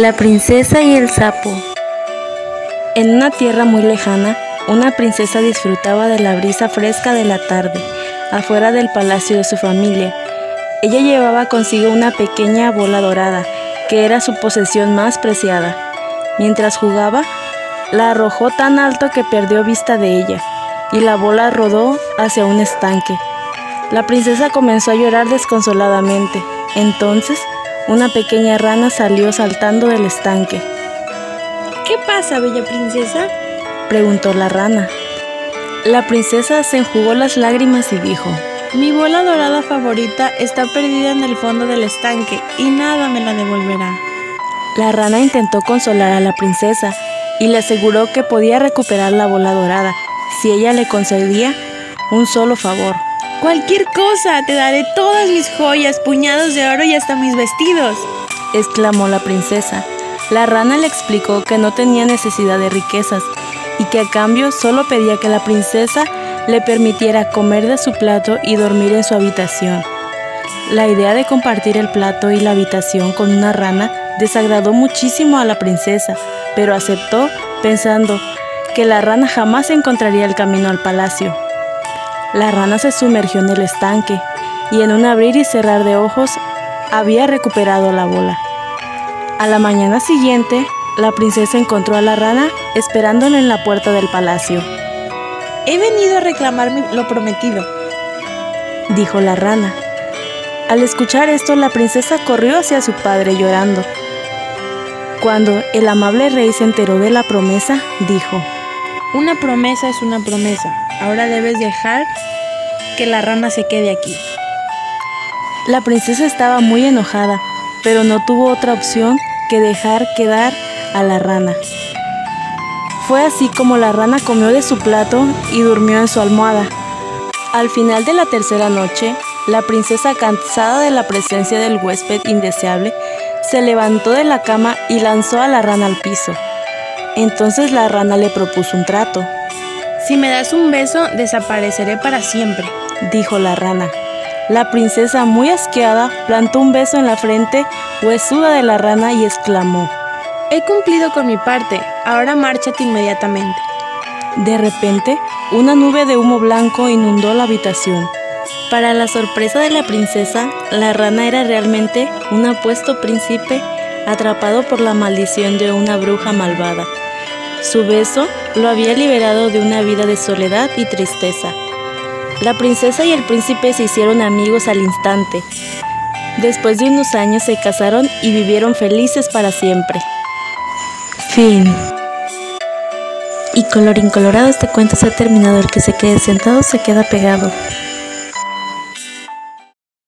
La princesa y el sapo. En una tierra muy lejana, una princesa disfrutaba de la brisa fresca de la tarde, afuera del palacio de su familia. Ella llevaba consigo una pequeña bola dorada, que era su posesión más preciada. Mientras jugaba, la arrojó tan alto que perdió vista de ella, y la bola rodó hacia un estanque. La princesa comenzó a llorar desconsoladamente. Entonces, una pequeña rana salió saltando del estanque. ¿Qué pasa, bella princesa? preguntó la rana. La princesa se enjugó las lágrimas y dijo, Mi bola dorada favorita está perdida en el fondo del estanque y nada me la devolverá. La rana intentó consolar a la princesa y le aseguró que podía recuperar la bola dorada si ella le concedía un solo favor. Cualquier cosa, te daré todas mis joyas, puñados de oro y hasta mis vestidos, exclamó la princesa. La rana le explicó que no tenía necesidad de riquezas y que a cambio solo pedía que la princesa le permitiera comer de su plato y dormir en su habitación. La idea de compartir el plato y la habitación con una rana desagradó muchísimo a la princesa, pero aceptó pensando que la rana jamás encontraría el camino al palacio. La rana se sumergió en el estanque y en un abrir y cerrar de ojos había recuperado la bola. A la mañana siguiente, la princesa encontró a la rana esperándola en la puerta del palacio. He venido a reclamar lo prometido, dijo la rana. Al escuchar esto, la princesa corrió hacia su padre llorando. Cuando el amable rey se enteró de la promesa, dijo, Una promesa es una promesa. Ahora debes dejar que la rana se quede aquí. La princesa estaba muy enojada, pero no tuvo otra opción que dejar quedar a la rana. Fue así como la rana comió de su plato y durmió en su almohada. Al final de la tercera noche, la princesa, cansada de la presencia del huésped indeseable, se levantó de la cama y lanzó a la rana al piso. Entonces la rana le propuso un trato. Si me das un beso, desapareceré para siempre, dijo la rana. La princesa, muy asqueada, plantó un beso en la frente huesuda de la rana y exclamó, He cumplido con mi parte, ahora márchate inmediatamente. De repente, una nube de humo blanco inundó la habitación. Para la sorpresa de la princesa, la rana era realmente un apuesto príncipe atrapado por la maldición de una bruja malvada. Su beso lo había liberado de una vida de soledad y tristeza. La princesa y el príncipe se hicieron amigos al instante. Después de unos años se casaron y vivieron felices para siempre. Fin. Y colorín colorado este cuento se ha terminado. El que se quede sentado se queda pegado.